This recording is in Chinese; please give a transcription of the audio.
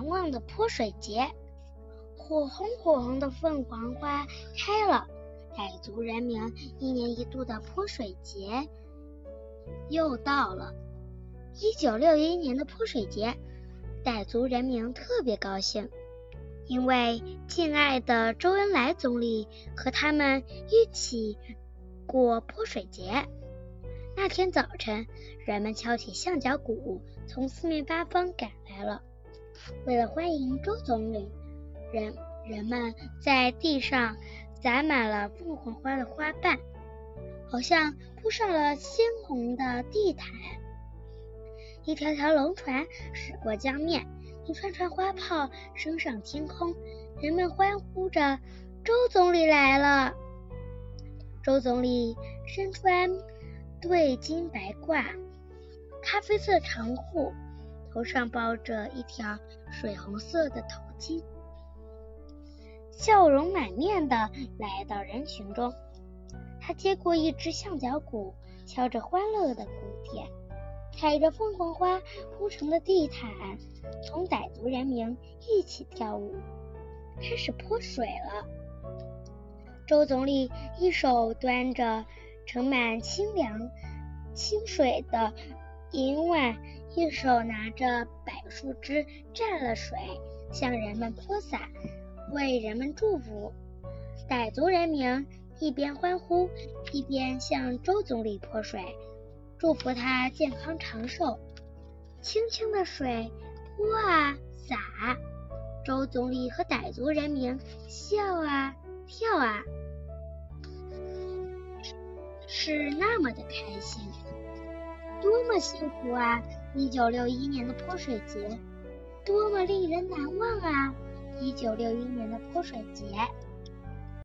难忘的泼水节。火红火红的凤凰花开了，傣族人民一年一度的泼水节又到了。一九六一年的泼水节，傣族人民特别高兴，因为敬爱的周恩来总理和他们一起过泼水节。那天早晨，人们敲起象脚鼓，从四面八方赶来了。为了欢迎周总理，人人们在地上撒满了凤凰花的花瓣，好像铺上了鲜红的地毯。一条条龙船驶过江面，一串串花炮升上天空，人们欢呼着：“周总理来了！”周总理身穿。对襟白褂，咖啡色长裤，头上包着一条水红色的头巾，笑容满面的来到人群中。他接过一只象脚鼓，敲着欢乐的鼓点，踩着凤凰花铺成的地毯，同傣族人民一起跳舞，开始泼水了。周总理一手端着。盛满清凉清水的银碗，一手拿着柏树枝蘸了水，向人们泼洒，为人们祝福。傣族人民一边欢呼，一边向周总理泼水，祝福他健康长寿。清清的水泼啊洒，周总理和傣族人民笑啊跳啊。是那么的开心，多么幸福啊！一九六一年的泼水节，多么令人难忘啊！一九六一年的泼水节。